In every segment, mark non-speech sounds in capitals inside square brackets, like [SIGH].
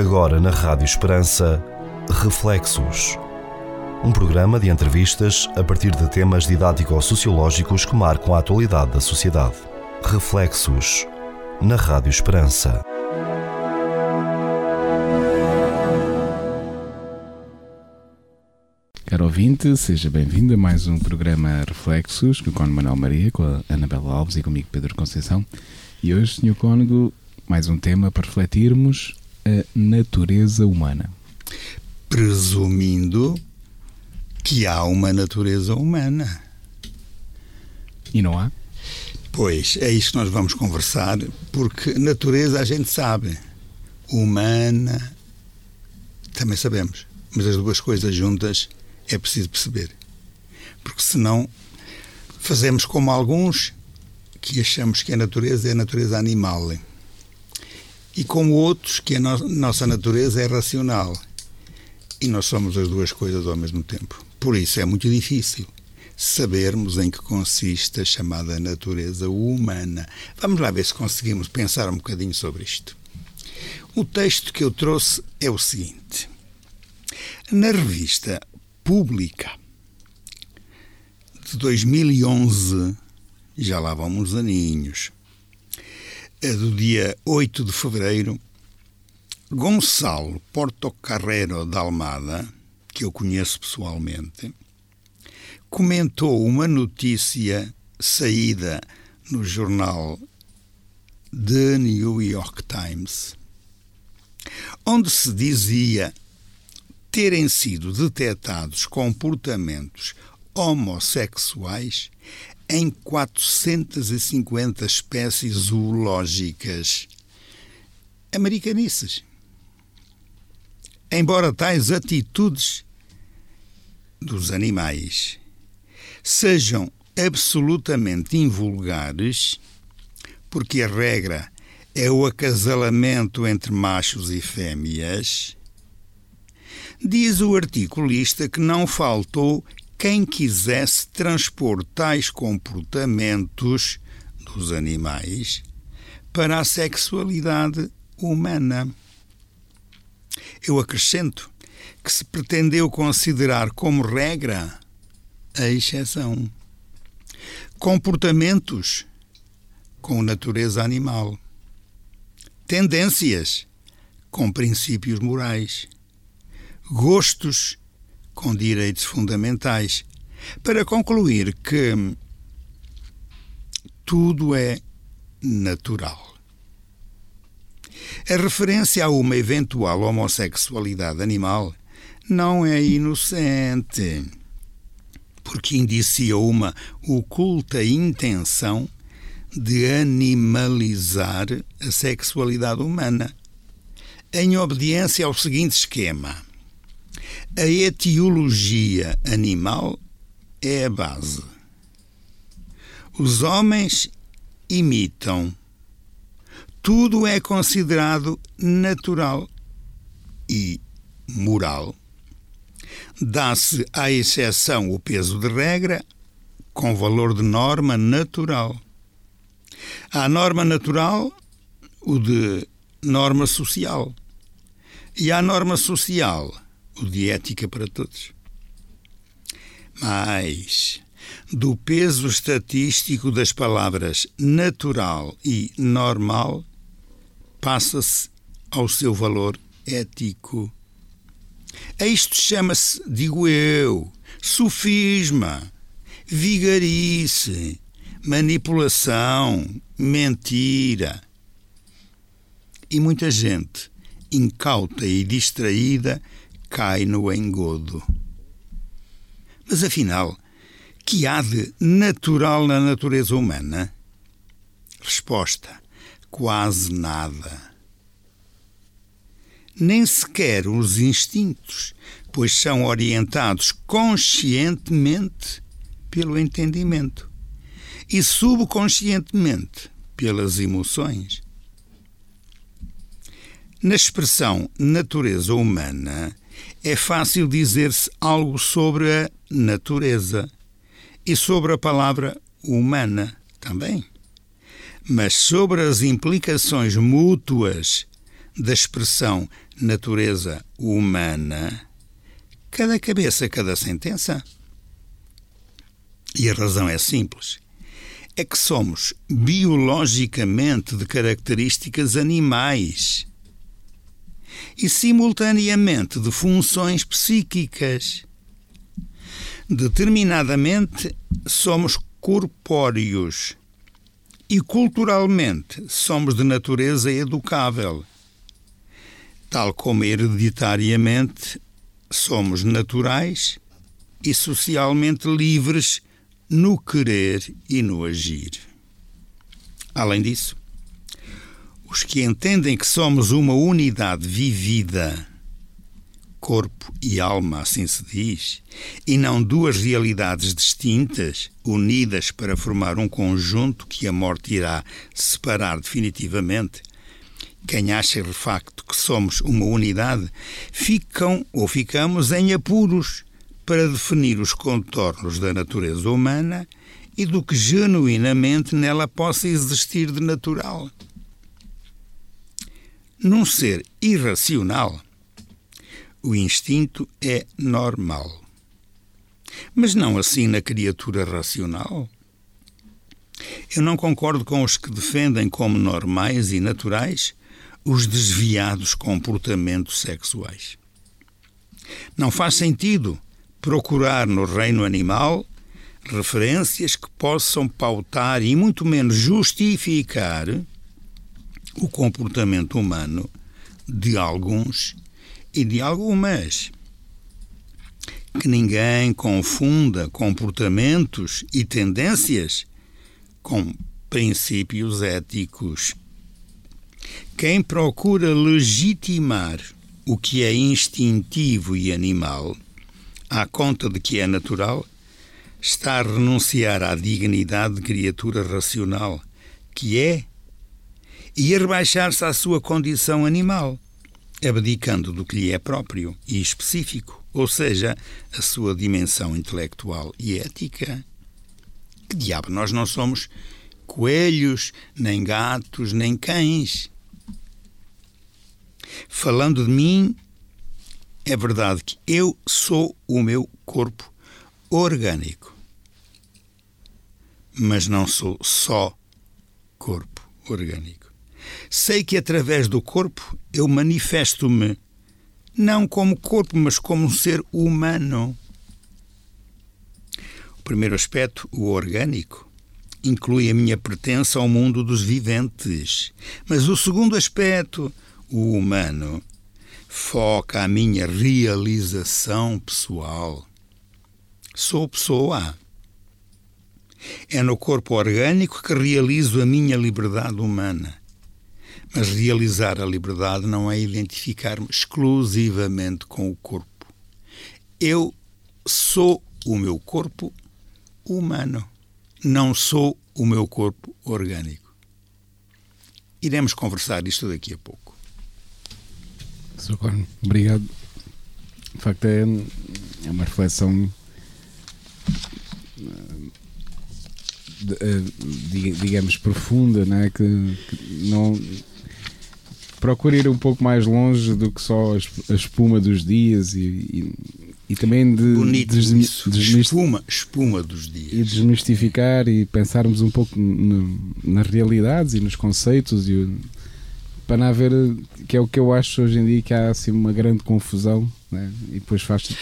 Agora na Rádio Esperança, Reflexos. Um programa de entrevistas a partir de temas didático-sociológicos que marcam a atualidade da sociedade. Reflexos. Na Rádio Esperança. Caro ouvinte, seja bem-vindo a mais um programa Reflexos com o Manuel Maria, com a Anabela Alves e comigo Pedro Conceição. E hoje, Sr. Cônego, mais um tema para refletirmos a natureza humana. Presumindo que há uma natureza humana. E não há? Pois, é isso que nós vamos conversar, porque natureza a gente sabe. Humana também sabemos. Mas as duas coisas juntas é preciso perceber. Porque senão fazemos como alguns que achamos que a natureza é a natureza animal e como outros que a no nossa natureza é racional. E nós somos as duas coisas ao mesmo tempo. Por isso é muito difícil sabermos em que consiste a chamada natureza humana. Vamos lá ver se conseguimos pensar um bocadinho sobre isto. O texto que eu trouxe é o seguinte: na revista Pública de 2011, já lá vão uns aninhos, do dia 8 de fevereiro, Gonçalo Portocarrero da Almada, que eu conheço pessoalmente, comentou uma notícia saída no jornal The New York Times, onde se dizia terem sido detectados comportamentos homossexuais em 450 espécies zoológicas americanices. Embora tais atitudes dos animais sejam absolutamente invulgares, porque a regra é o acasalamento entre machos e fêmeas, diz o articulista que não faltou quem quisesse transpor tais comportamentos dos animais para a sexualidade humana. Eu acrescento que se pretendeu considerar como regra a exceção. Comportamentos com natureza animal. Tendências com princípios morais. Gostos com direitos fundamentais, para concluir que tudo é natural. A referência a uma eventual homossexualidade animal não é inocente, porque indicia uma oculta intenção de animalizar a sexualidade humana, em obediência ao seguinte esquema a etiologia animal é a base. Os homens imitam. Tudo é considerado natural e moral. Dá-se à exceção o peso de regra com valor de norma natural. À norma natural, o de norma social. E à norma social, o de ética para todos. Mas, do peso estatístico das palavras natural e normal, passa-se ao seu valor ético. A isto chama-se, digo eu, sofisma, vigarice, manipulação, mentira. E muita gente, incauta e distraída, cai no engodo. Mas afinal, que há de natural na natureza humana? Resposta: quase nada. Nem sequer os instintos, pois são orientados conscientemente pelo entendimento e subconscientemente pelas emoções. Na expressão natureza humana, é fácil dizer-se algo sobre a natureza e sobre a palavra humana também. Mas sobre as implicações mútuas da expressão natureza humana, cada cabeça, cada sentença. E a razão é simples. É que somos biologicamente de características animais e simultaneamente de funções psíquicas. Determinadamente somos corpóreos e culturalmente somos de natureza educável, tal como hereditariamente somos naturais e socialmente livres no querer e no agir. Além disso, os que entendem que somos uma unidade vivida, corpo e alma, assim se diz, e não duas realidades distintas, unidas para formar um conjunto que a morte irá separar definitivamente, quem acha de facto que somos uma unidade, ficam ou ficamos em apuros para definir os contornos da natureza humana e do que genuinamente nela possa existir de natural. Num ser irracional, o instinto é normal. Mas não assim na criatura racional. Eu não concordo com os que defendem como normais e naturais os desviados comportamentos sexuais. Não faz sentido procurar no reino animal referências que possam pautar e muito menos justificar o comportamento humano de alguns e de algumas. Que ninguém confunda comportamentos e tendências com princípios éticos. Quem procura legitimar o que é instintivo e animal à conta de que é natural, está a renunciar à dignidade de criatura racional, que é, e a rebaixar-se à sua condição animal, abdicando do que lhe é próprio e específico, ou seja, a sua dimensão intelectual e ética. Que diabo, nós não somos coelhos, nem gatos, nem cães. Falando de mim, é verdade que eu sou o meu corpo orgânico. Mas não sou só corpo orgânico. Sei que através do corpo eu manifesto-me não como corpo, mas como um ser humano. O primeiro aspecto, o orgânico, inclui a minha pertença ao mundo dos viventes. Mas o segundo aspecto, o humano, foca a minha realização pessoal. Sou pessoa. É no corpo orgânico que realizo a minha liberdade humana. Mas realizar a liberdade não é identificar-me exclusivamente com o corpo. Eu sou o meu corpo humano, não sou o meu corpo orgânico. Iremos conversar isto daqui a pouco. Sr. Corno, obrigado. De facto, é, é uma reflexão, eh, digamos, profunda, né? que, que não procura ir um pouco mais longe do que só a espuma dos dias e, e, e também de Bonito des, isso. espuma, espuma dos dias e desmistificar e pensarmos um pouco no, nas realidades e nos conceitos e para não haver, que é o que eu acho hoje em dia, que há assim uma grande confusão né? e depois faz-se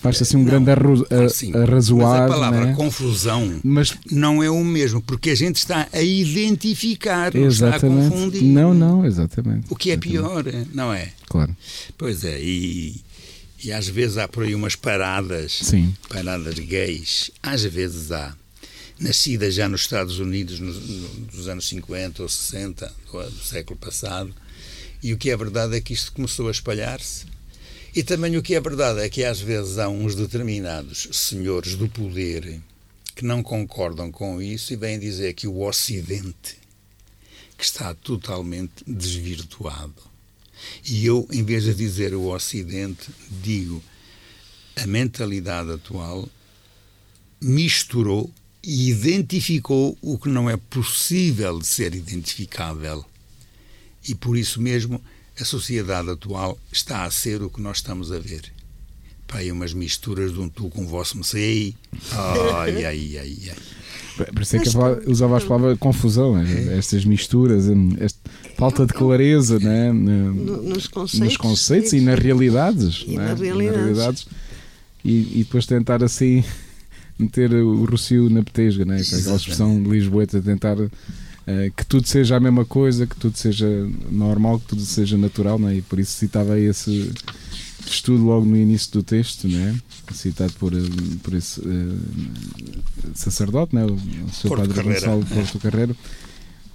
faz assim um não, grande arro, a, arrazoar. Mas a palavra né? confusão mas, não é o mesmo, porque a gente está a identificar, não exatamente. está a confundir. Não, não, exatamente. O que é pior, não é? Claro. Pois é, e, e às vezes há por aí umas paradas, Sim. paradas gays, às vezes há nascida já nos Estados Unidos nos, nos anos 50 ou 60 do, do século passado. E o que é verdade é que isto começou a espalhar-se. E também o que é verdade é que às vezes há uns determinados senhores do poder que não concordam com isso e vêm dizer que o Ocidente que está totalmente desvirtuado. E eu, em vez de dizer o Ocidente, digo a mentalidade atual misturou e identificou o que não é possível de ser identificável. E por isso mesmo a sociedade atual está a ser o que nós estamos a ver. Pai, umas misturas de um tu com o vosso me sei. Ai, ai, ai, ai. É que eu usava as palavras confusão, é. estas misturas, esta falta de clareza né? nos, conceitos, nos conceitos e nas realidades. E né? nas realidades. Nas realidades. E, e, depois tentar assim meter o Rocio na petesga, né? aquela expressão de Lisboeta, tentar uh, que tudo seja a mesma coisa, que tudo seja normal, que tudo seja natural, né? e por isso citava esse estudo logo no início do texto, né? citado por, eh, por esse uh, sacerdote, né? o, seu Porto padre Carreira. Gonçalo Porto Carreiro,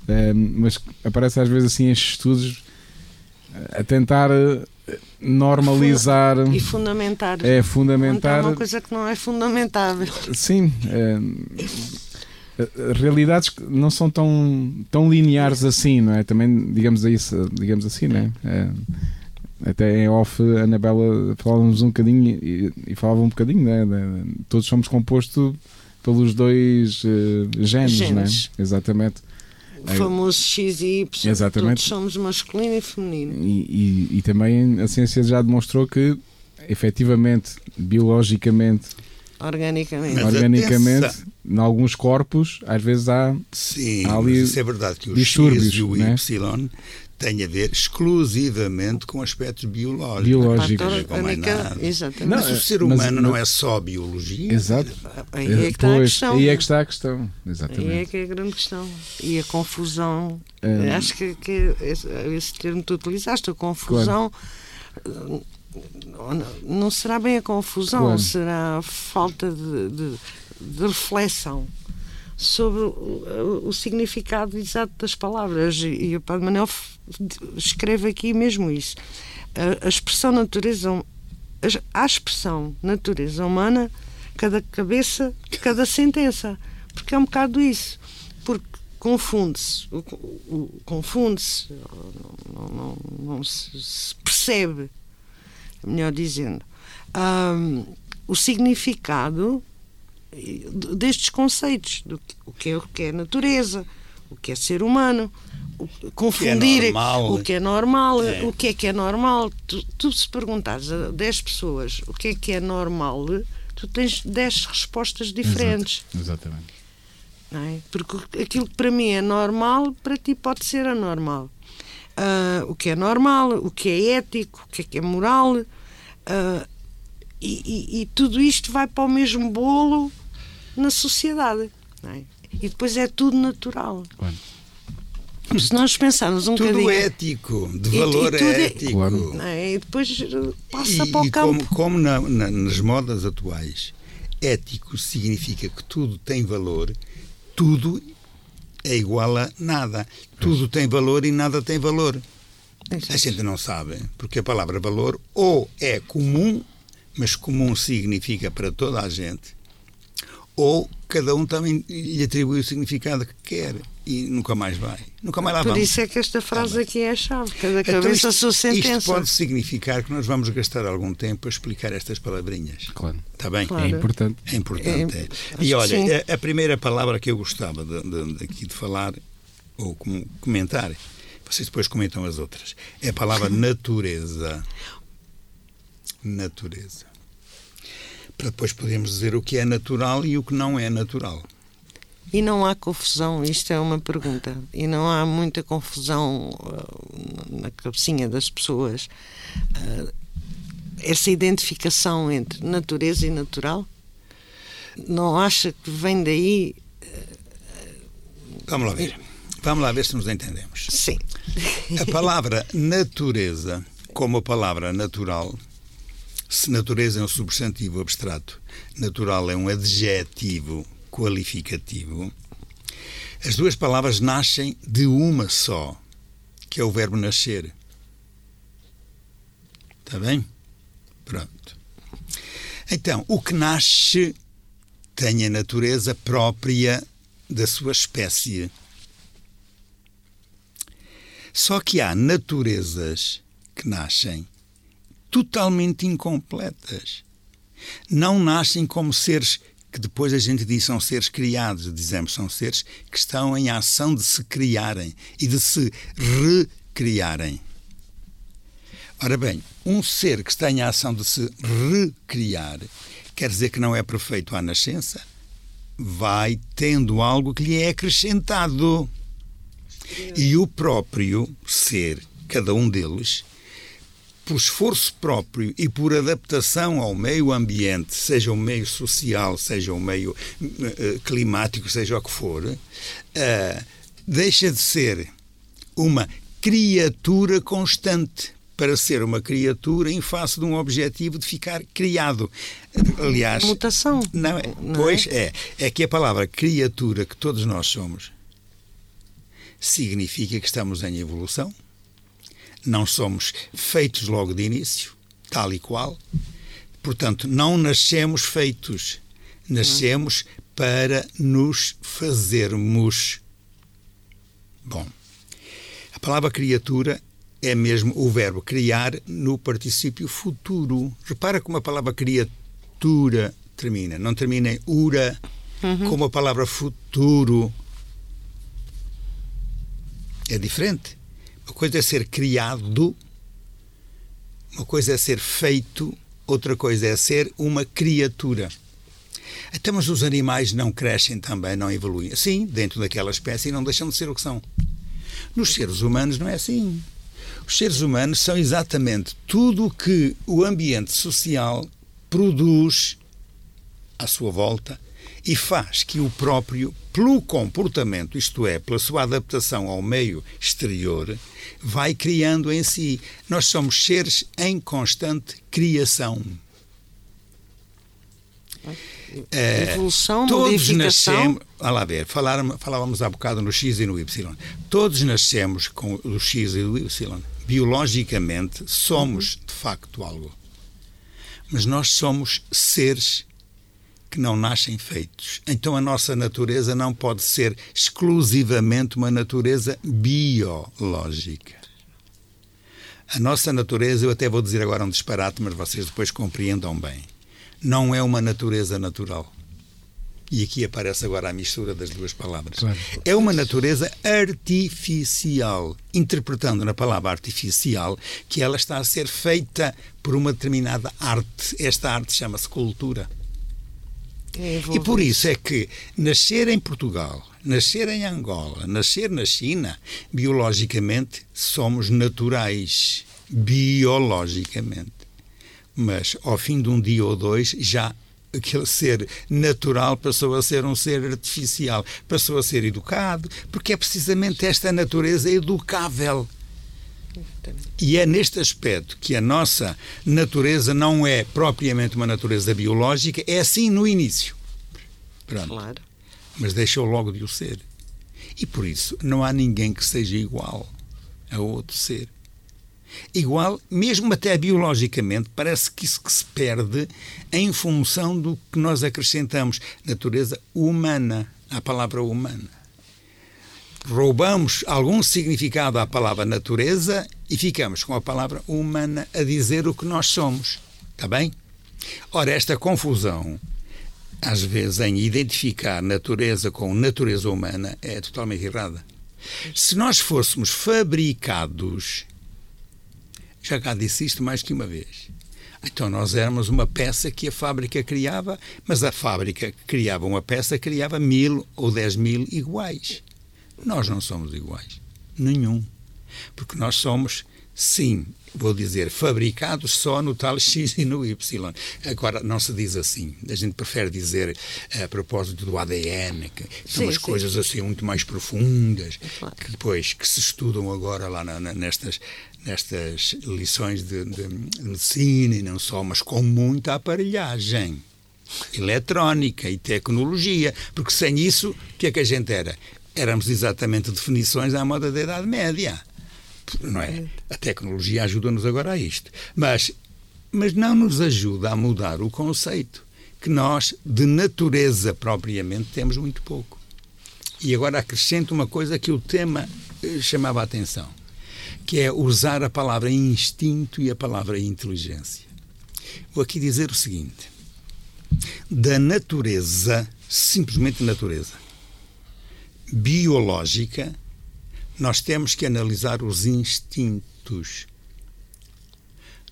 uh, mas aparece às vezes assim estes estudos a tentar normalizar e fundamentar é fundamentar uma coisa que não é fundamentável sim é, realidades que não são tão tão lineares assim não é também digamos isso digamos assim né é, até em off, a Anabela falávamos um bocadinho e, e falava um bocadinho, né? todos somos compostos pelos dois uh, genes, genes. Né? Exatamente. O famoso X e Y, Exatamente. todos somos masculino e feminino. E, e, e também a ciência já demonstrou que, efetivamente, biologicamente, organicamente, organicamente em alguns corpos, às vezes há, Sim, há ali isso é verdade que o distúrbios, X e o né? Tem a ver exclusivamente com aspectos biológicos. Biológicos. Não mais nada. Exatamente. Mas o ser humano não é só biologia. Exato. Aí é que está a questão. Aí é que está a questão. Exatamente. Aí é que é a grande questão. E a confusão. É. Acho que, que esse, esse termo que tu utilizaste, a confusão. Claro. Não será bem a confusão, claro. será a falta de, de, de reflexão sobre o, o, significado exato das palavras. E o Padre Manuel escreve aqui mesmo isso. A, a expressão natureza, a, a expressão natureza humana, cada cabeça, cada sentença. Porque é um bocado isso. Porque confunde-se, confunde-se, não, não, não, se, percebe, melhor dizendo, um, o significado destes conceitos, do o que é, o que é natureza, o que é ser humano, o, confundir que é o que é normal, é. o que é que é normal. Tu, tu, se perguntares a 10 pessoas o que é que é normal, tu tens 10 respostas diferentes. Exato. Exatamente. É? Porque aquilo que para mim é normal, para ti pode ser anormal. Uh, o que é normal, o que é ético, o que é que é moral. Uh, e, e, e, tudo isto vai para o mesmo bolo na sociedade. É? E depois é tudo natural. Claro. Se nós pensarmos um tudo bocadinho. ético, de valor e, e é ético. Claro. É? E depois passa para o campo. Como, como na, na, nas modas atuais, ético significa que tudo tem valor, tudo é igual a nada. Tudo tem valor e nada tem valor. A gente não sabe, porque a palavra valor ou é comum, mas comum significa para toda a gente, ou cada um também lhe atribui o significado que quer e nunca mais vai. Nunca mais lá Por vamos. isso é que esta frase ah, aqui é a chave. Cada então cabeça então, a sua sentença. Isto pode significar que nós vamos gastar algum tempo a explicar estas palavrinhas. Claro. Está bem? Claro. É importante. É importante. É, é. E olha, a, a, primeira palavra que eu gostava de, de, de, aqui de falar, ou comentar, vocês depois comentam as outras, é a palavra [LAUGHS] natureza. Natureza para depois podermos dizer o que é natural e o que não é natural. E não há confusão, isto é uma pergunta, e não há muita confusão uh, na cabecinha das pessoas. Uh, essa identificação entre natureza e natural? Não acha que vem daí? Uh, Vamos lá ver. Vamos lá ver se nos entendemos. Sim. A palavra [LAUGHS] natureza, como a palavra natural, se natureza é um substantivo abstrato, natural é um adjetivo qualificativo, as duas palavras nascem de uma só, que é o verbo nascer. Está bem? Pronto. Então, o que nasce tem a natureza própria da sua espécie. Só que há naturezas que nascem totalmente incompletas. Não nascem como seres que depois a gente diz são seres criados, dizemos são seres que estão em ação de se criarem e de se recriarem. Ora bem, um ser que tem a ação de se recriar, quer dizer que não é perfeito à nascença, vai tendo algo que lhe é acrescentado. E o próprio ser, cada um deles, por esforço próprio e por adaptação ao meio ambiente, seja o meio social, seja o meio uh, climático, seja o que for, uh, deixa de ser uma criatura constante para ser uma criatura em face de um objetivo de ficar criado. Aliás, mutação. Não, é, não pois é? é, é que a palavra criatura que todos nós somos significa que estamos em evolução. Não somos feitos logo de início, tal e qual. Portanto, não nascemos feitos. Nascemos para nos fazermos. Bom, a palavra criatura é mesmo o verbo criar no particípio futuro. Repara como a palavra criatura termina. Não termina em ura, uhum. como a palavra futuro. É diferente. Uma coisa é ser criado, uma coisa é ser feito, outra coisa é ser uma criatura. Então, mas os animais não crescem também, não evoluem. Sim, dentro daquela espécie não deixam de ser o que são. Nos seres humanos não é assim. Os seres humanos são exatamente tudo o que o ambiente social produz à sua volta e faz que o próprio, pelo comportamento, isto é, pela sua adaptação ao meio exterior, vai criando em si. Nós somos seres em constante criação. É, Evolução, todos nascemos, a lá ver, falar, falávamos há bocado no X e no Y. Todos nascemos com o X e o Y. Biologicamente somos de facto algo. Mas nós somos seres que não nascem feitos. Então a nossa natureza não pode ser exclusivamente uma natureza biológica. A nossa natureza, eu até vou dizer agora um disparate, mas vocês depois compreendam bem, não é uma natureza natural. E aqui aparece agora a mistura das duas palavras. Claro. É uma natureza artificial, interpretando na palavra artificial que ela está a ser feita por uma determinada arte. Esta arte chama-se cultura. E por isso é que nascer em Portugal, nascer em Angola, nascer na China, biologicamente somos naturais. Biologicamente. Mas ao fim de um dia ou dois, já aquele ser natural passou a ser um ser artificial, passou a ser educado, porque é precisamente esta natureza educável. E é neste aspecto que a nossa natureza não é propriamente uma natureza biológica, é assim no início. Pronto. Claro. Mas deixou logo de o ser. E por isso não há ninguém que seja igual a outro ser. Igual, mesmo até biologicamente, parece que isso que se perde em função do que nós acrescentamos. Natureza humana, a palavra humana roubamos algum significado à palavra natureza e ficamos com a palavra humana a dizer o que nós somos. Está bem? Ora, esta confusão, às vezes, em identificar natureza com natureza humana, é totalmente errada. Se nós fôssemos fabricados, já cá disse isto mais que uma vez, então nós éramos uma peça que a fábrica criava, mas a fábrica que criava uma peça criava mil ou dez mil iguais. Nós não somos iguais. Nenhum. Porque nós somos, sim, vou dizer, fabricados só no tal X e no Y. Agora, não se diz assim. A gente prefere dizer a propósito do ADN, que são sim, as sim. coisas assim muito mais profundas, claro. que depois que se estudam agora lá na, na, nestas, nestas lições de, de, de medicina e não só, mas com muita aparelhagem eletrónica e tecnologia, porque sem isso, o que é que a gente era? Éramos exatamente definições à moda da Idade Média. Não é? A tecnologia ajuda-nos agora a isto. Mas, mas não nos ajuda a mudar o conceito que nós, de natureza propriamente, temos muito pouco. E agora acrescento uma coisa que o tema eh, chamava a atenção, que é usar a palavra instinto e a palavra inteligência. Vou aqui dizer o seguinte: da natureza, simplesmente natureza, biológica, nós temos que analisar os instintos.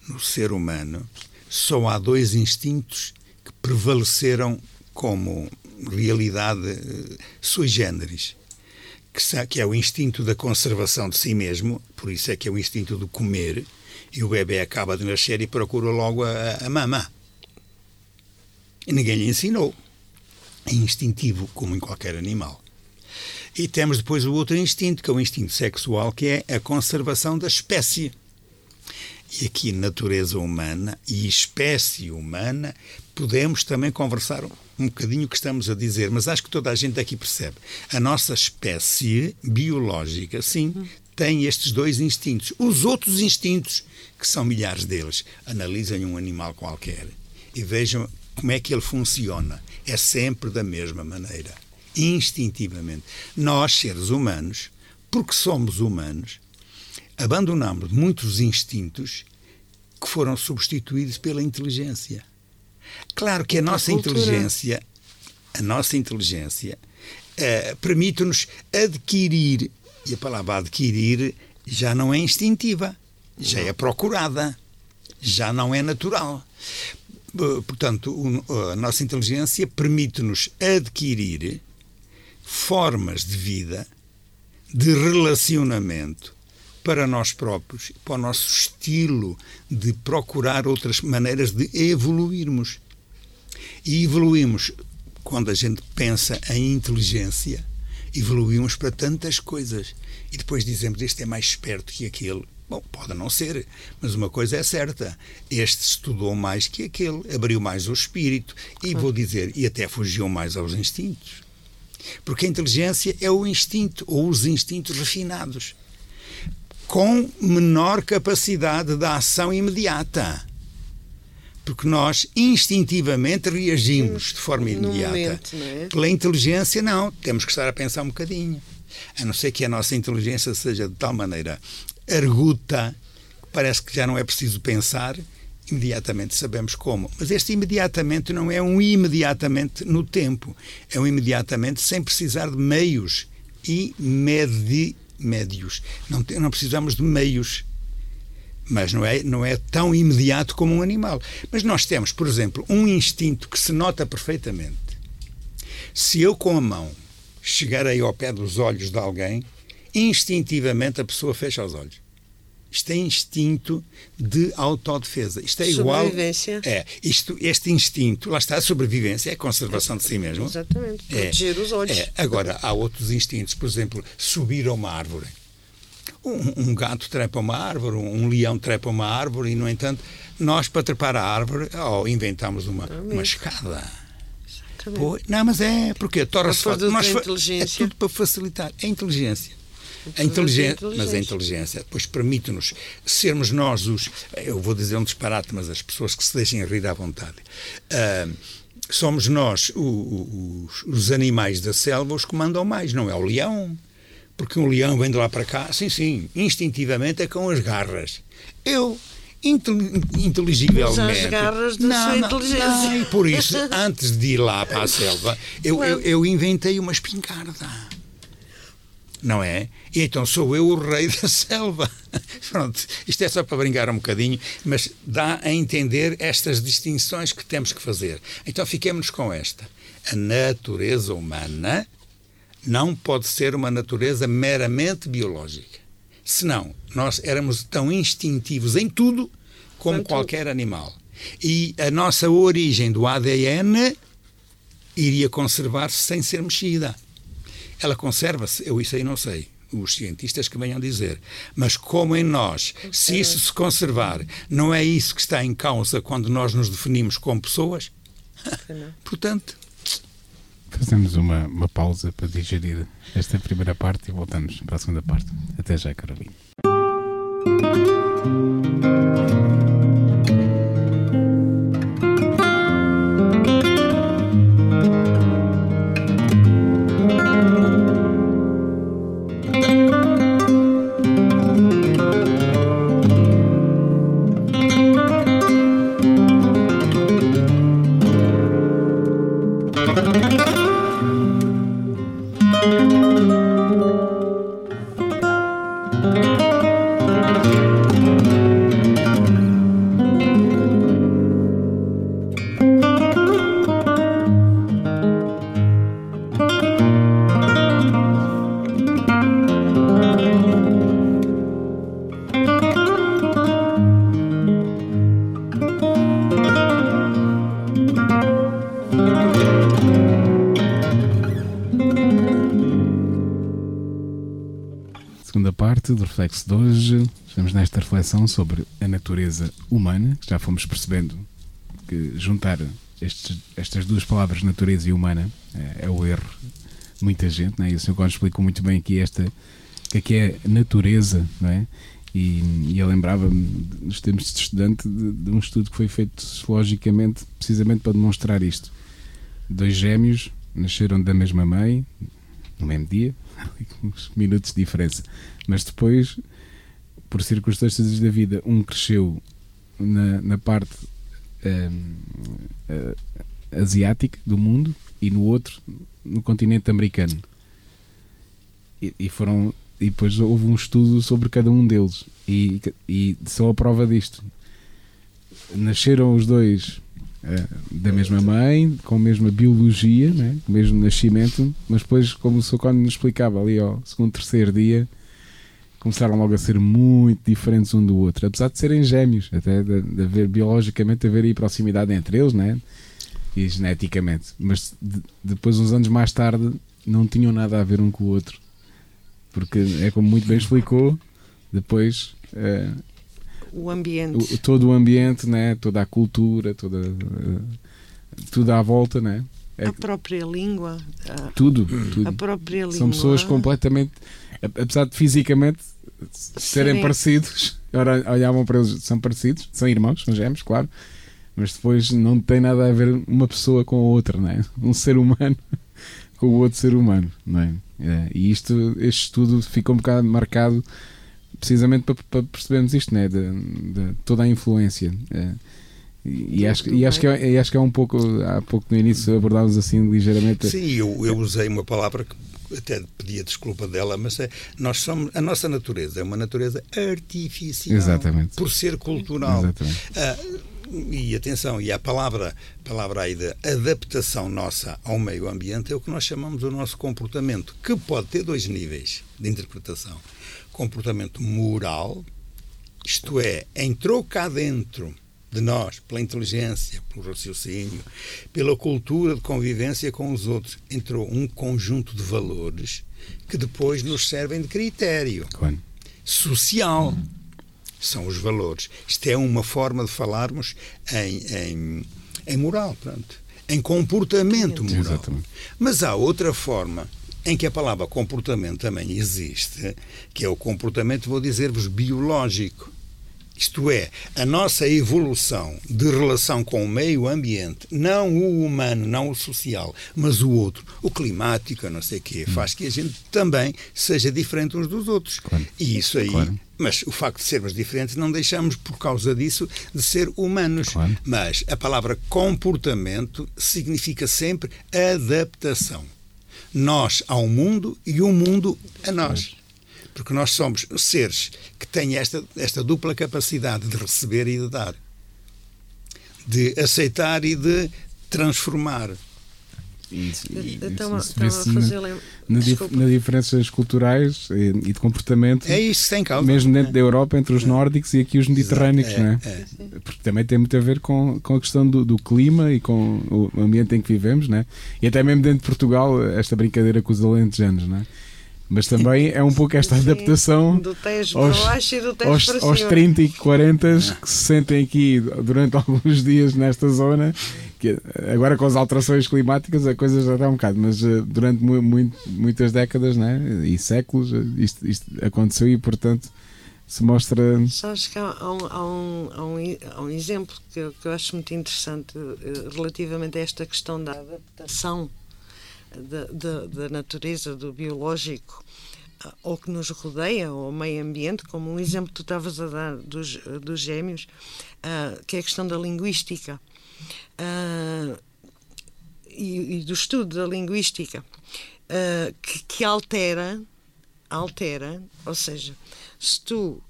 no ser humano, só há dois instintos que prevaleceram como realidade eh, sui generis, que é o instinto da conservação de si mesmo, por isso é que é o instinto do comer, e o bebê acaba de nascer e procura logo a, a mama. E ninguém lhe ensinou. É instintivo, como em qualquer animal. E temos depois o outro instinto, que é o instinto sexual, que é a conservação da espécie. E aqui, natureza humana e espécie humana, podemos também conversar um bocadinho o que estamos a dizer, mas acho que toda a gente aqui percebe. A nossa espécie biológica, sim, tem estes dois instintos. Os outros instintos, que são milhares deles, analisem um animal qualquer e vejam como é que ele funciona. É sempre da mesma maneira, instintivamente. Nós, seres humanos, porque somos humanos, abandonamos muitos instintos que foram substituídos pela inteligência. Claro que a nossa a inteligência, a nossa inteligência, uh, permite-nos adquirir, e a palavra adquirir já não é instintiva, já é procurada, já não é natural. Portanto, a nossa inteligência permite-nos adquirir formas de vida, de relacionamento para nós próprios, para o nosso estilo de procurar outras maneiras de evoluirmos. E evoluímos, quando a gente pensa em inteligência, evoluímos para tantas coisas. E depois dizemos: este é mais esperto que aquele. Bom, pode não ser, mas uma coisa é certa: este estudou mais que aquele, abriu mais o espírito e, vou dizer, e até fugiu mais aos instintos. Porque a inteligência é o instinto, ou os instintos refinados, com menor capacidade de ação imediata porque nós instintivamente reagimos de forma imediata. Momento, é? Pela inteligência, não. Temos que estar a pensar um bocadinho. A não ser que a nossa inteligência seja de tal maneira arguta que parece que já não é preciso pensar, imediatamente sabemos como. Mas este imediatamente não é um imediatamente no tempo, é um imediatamente sem precisar de meios e medi, médios. Não, não precisamos de meios mas não é, não é tão imediato como um animal. Mas nós temos, por exemplo, um instinto que se nota perfeitamente. Se eu com a mão chegarei ao pé dos olhos de alguém, instintivamente a pessoa fecha os olhos. Isto é instinto de autodefesa. Isto é igual. Sobrevivência. É. Isto, este instinto, lá está, a sobrevivência, é a conservação de si mesmo. Exatamente. É. Proteger é, os olhos. É. Agora, há outros instintos, por exemplo, subir a uma árvore. Um, um, gato trepa uma árvore, um leão trepa uma árvore, e, no entanto, nós, para trepar a árvore, oh, inventamos uma, uma escada. Pô, não, mas é porque torna-se fácil. Nós, é tudo para facilitar. É inteligência. A inteligência, mas a inteligência depois permite-nos sermos nós os. Eu vou dizer um disparate, mas as pessoas que se deixem rir à vontade. Uh, somos nós, o, o, os, os animais da selva, os que mandam mais, não é o leão porque um leão vem de lá para cá, sim, sim, instintivamente é com as garras. Eu, inteligivelmente. Mas as garras da não, sua não, inteligência. Não, e por isso, [LAUGHS] antes de ir lá para a selva, eu, eu, eu inventei uma espingarda. Não é? E então sou eu o rei [LAUGHS] da selva. Pronto, isto é só para brincar um bocadinho, mas dá a entender estas distinções que temos que fazer. Então fiquemos com esta. A natureza humana não pode ser uma natureza meramente biológica. Senão, nós éramos tão instintivos em tudo como Quanto... qualquer animal. E a nossa origem do ADN iria conservar-se sem ser mexida. Ela conserva-se, eu isso aí não sei, os cientistas que venham dizer. Mas como em nós, se isso se conservar, não é isso que está em causa quando nós nos definimos como pessoas? [LAUGHS] Portanto, Fazemos uma, uma pausa para digerir esta primeira parte e voltamos para a segunda parte. Até já, Carolina. Reflexo de hoje. Estamos nesta reflexão sobre a natureza humana. Já fomos percebendo que juntar estes, estas duas palavras, natureza e humana, é, é o erro de muita gente. Não é? E o Sr. Conde explicou muito bem aqui esta, que aqui é natureza, não é? E, e eu lembrava-me, nos tempos de estudante, de, de, um estudo que foi feito sociologicamente, precisamente para demonstrar isto. Dois gêmeos nasceram da mesma mãe, no mesmo dia, [LAUGHS] com uns minutos de diferença. Mas depois, por circunstâncias da vida, um cresceu na, na parte um, uh, asiática do mundo e no outro no continente americano. E, e, foram e depois houve um estudo sobre cada um deles e, e só a prova disto. Nasceram os dois uh, da mesma mãe, com a mesma biologia, né? o mesmo nascimento, mas depois, como o Socorro nos explicava ali ao segundo, terceiro dia, começaram logo a ser muito diferentes um do outro, apesar de serem gêmeos, até de, de haver biologicamente haver aí proximidade entre eles, né? E geneticamente, mas de, depois, uns anos mais tarde, não tinham nada a ver um com o outro, porque é como muito bem explicou, depois. Uh, o ambiente. O, todo o ambiente, né? toda a cultura, toda, uh, tudo à volta, né? É, a própria língua. A, tudo, tudo. A própria língua. São pessoas completamente apesar de fisicamente serem Sim. parecidos, [LAUGHS] olhavam para eles, são parecidos, são irmãos, são gêmeos, claro, mas depois não tem nada a ver uma pessoa com a outra, não é? Um ser humano [LAUGHS] com o outro ser humano, não é? é e isto, este estudo ficou um bocado marcado precisamente para, para percebermos isto, né? De, de toda a influência. É. E, e, acho, e, acho que é, e acho que é um pouco, há pouco no início abordámos assim ligeiramente. Sim, eu, eu usei uma palavra que até pedia desculpa dela, mas é, nós somos a nossa natureza é uma natureza artificial Exatamente. por ser cultural. Exatamente. Ah, e atenção, e a palavra, palavra aí da adaptação nossa ao meio ambiente é o que nós chamamos o nosso comportamento, que pode ter dois níveis de interpretação. Comportamento moral, isto é, entrou cá dentro de nós, pela inteligência, pelo raciocínio, pela cultura de convivência com os outros, entrou um conjunto de valores que depois nos servem de critério claro. social. São os valores. Isto é uma forma de falarmos em, em, em moral, pronto. em comportamento moral. Exatamente. Mas há outra forma em que a palavra comportamento também existe, que é o comportamento, vou dizer-vos, biológico isto é, a nossa evolução de relação com o meio ambiente, não o humano, não o social, mas o outro, o climático, não sei o quê, faz que a gente também seja diferente uns dos outros. Claro. E isso aí. Claro. Mas o facto de sermos diferentes não deixamos, por causa disso, de ser humanos. Claro. Mas a palavra comportamento significa sempre adaptação. Nós ao mundo e o mundo a nós porque nós somos seres que têm esta, esta dupla capacidade de receber e de dar, de aceitar e de transformar. Então, isso então, na, dif, na, diferenças culturais e, e, de comportamento. É isso sem causa. Mesmo dentro é. da Europa, entre os nórdicos e aqui os mediterrâneos, é, não é? é? Porque também tem muito a ver com, com a questão do, do, clima e com o ambiente em que vivemos, não é? E até mesmo dentro de Portugal, esta brincadeira com os alentejanos, não é? Mas também é um pouco esta Sim, adaptação do tejo aos, baixo e do tejo aos, para aos 30 e 40 que se sentem aqui durante [LAUGHS] alguns dias nesta zona. Que agora com as alterações climáticas a coisa já está um bocado, mas uh, durante mu muito, muitas décadas né, e séculos uh, isto, isto, aconteceu e portanto se mostra. Sabes que há, um, há, um, há, um, há um exemplo que eu, que eu acho muito interessante uh, relativamente a esta questão da adaptação da, da, da natureza, do biológico, ou que nos rodeia, ou meio ambiente, como um exemplo que tu estavas a dar dos, dos gêmeos, uh, que é a questão da linguística uh, e, e, do estudo da linguística, uh, que, que, altera, altera, ou seja, se tu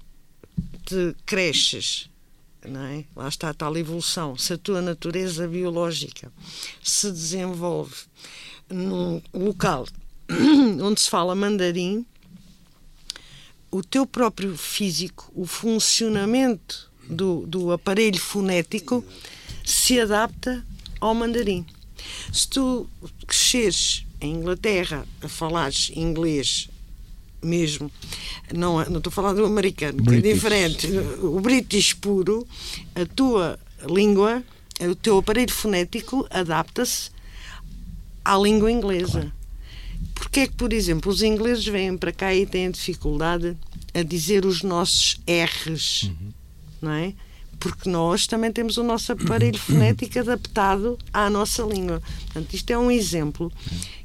te cresces não é? Lá está a tal evolução. Se a tua natureza biológica se desenvolve num local [CLEARS THROAT] onde se fala mandarim, o teu próprio físico, o funcionamento do, do aparelho fonético se adapta ao mandarim. Se tu cresceres em Inglaterra a falares inglês mesmo, não, não estou a falar do americano, British. que é diferente. O British puro, a tua língua, o teu aparelho fonético adapta-se à língua inglesa. Claro. Porque é que, por exemplo, os ingleses vêm para cá e têm dificuldade a dizer os nossos R's, uhum. não é? Porque nós também temos o nosso aparelho [COUGHS] fonético adaptado à nossa língua. Portanto, isto é um exemplo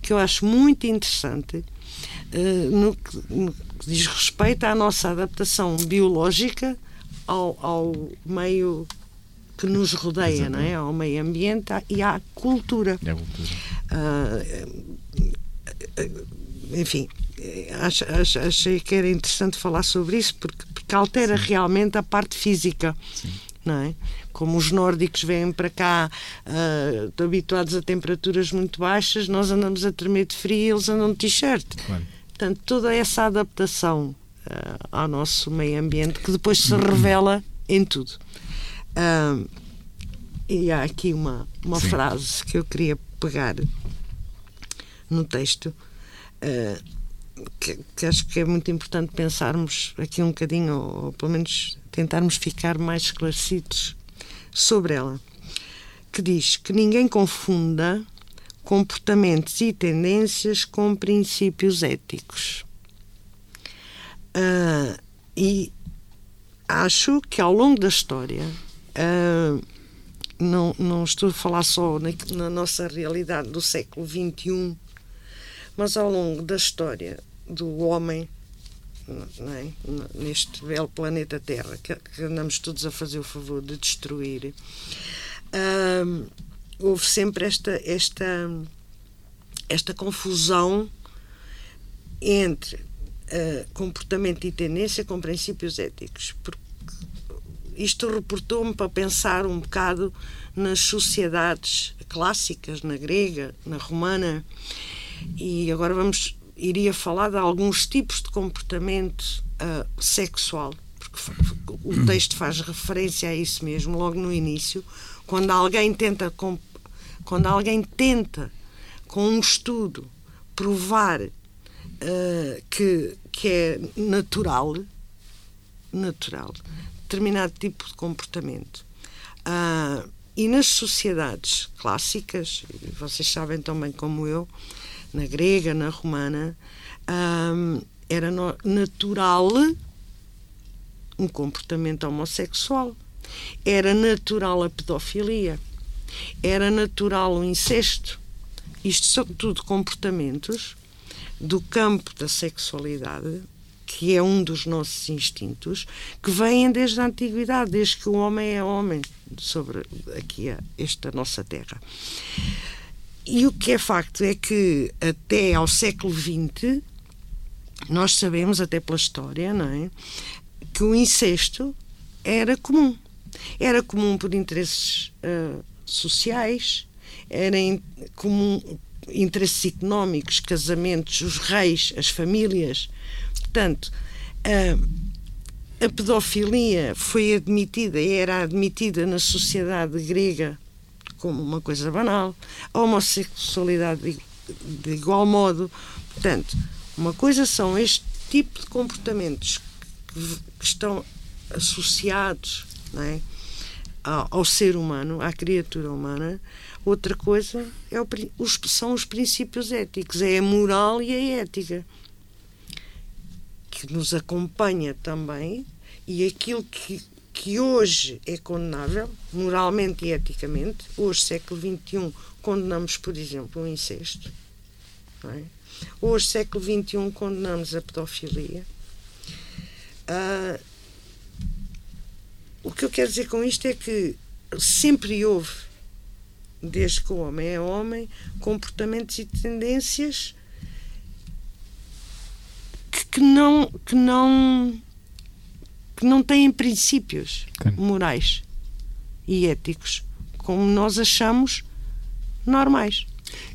que eu acho muito interessante uh, no, que, no, que, diz respeito à nossa adaptação biológica ao, ao meio que nos rodeia, não é? ao meio ambiente e à cultura. É cultura. Uh, enfim, ach, ach, achei que era interessante falar sobre isso porque, porque altera Sim. realmente a parte física. Sim. Não é? Como os nórdicos vêm para cá uh, habituados a temperaturas muito baixas, nós andamos a tremer de frio e eles andam de t-shirt. Claro. Portanto, toda essa adaptação uh, ao nosso meio ambiente que depois se revela em tudo. Uh, e há aqui uma, uma frase que eu queria pegar no texto. Uh, que, que, acho que é muito importante pensarmos aqui um bocadinho, ou, ou pelo menos tentarmos ficar mais esclarecidos sobre ela, que diz que ninguém confunda comportamentos e tendências com princípios éticos. Uh, e acho que ao longo da história, uh, não, não estou a falar só na, na nossa realidade do século XXI, mas ao longo da história do homem é? neste belo planeta Terra que, que, andamos todos a fazer o favor de destruir uh, houve sempre esta esta esta confusão entre uh, comportamento e tendência com princípios éticos porque isto reportou-me para pensar um bocado nas sociedades clássicas na grega na romana e agora vamos iria falar de alguns tipos de comportamento uh, sexual, porque o texto faz referência a isso mesmo logo no início, quando alguém tenta quando alguém tenta com um estudo provar uh, que, que é natural natural determinado tipo de comportamento uh, e nas sociedades clássicas vocês sabem tão bem como eu na grega, na romana, um, era natural um comportamento homossexual. Era natural a pedofilia. Era natural o incesto. Isto são tudo comportamentos do campo da sexualidade, que é um dos nossos instintos, que vêm desde a antiguidade, desde que o homem é homem sobre aqui esta nossa terra. E o que é facto é que até ao século XX, nós sabemos, até pela história, não é? que o incesto era comum. Era comum por interesses uh, sociais, era in, comum interesses económicos, casamentos, os reis, as famílias. Portanto, uh, a pedofilia foi admitida, era admitida na sociedade grega como uma coisa banal, a homossexualidade de, de igual modo. Portanto, uma coisa são este tipo de comportamentos que, que estão associados é, ao, ao, ser humano, à criatura humana. Outra coisa é o, os, são os princípios éticos, é a moral e a ética que nos acompanha também e aquilo que, que hoje é condenável, moralmente e eticamente, hoje, século XXI, condenamos, por exemplo, o incesto. É? Hoje, século XXI, condenamos a pedofilia. Ah, o que eu quero dizer com isto é que sempre houve, desde que o homem é homem, comportamentos e tendências que, que não, que não que não têm princípios morais e éticos como nós achamos normais.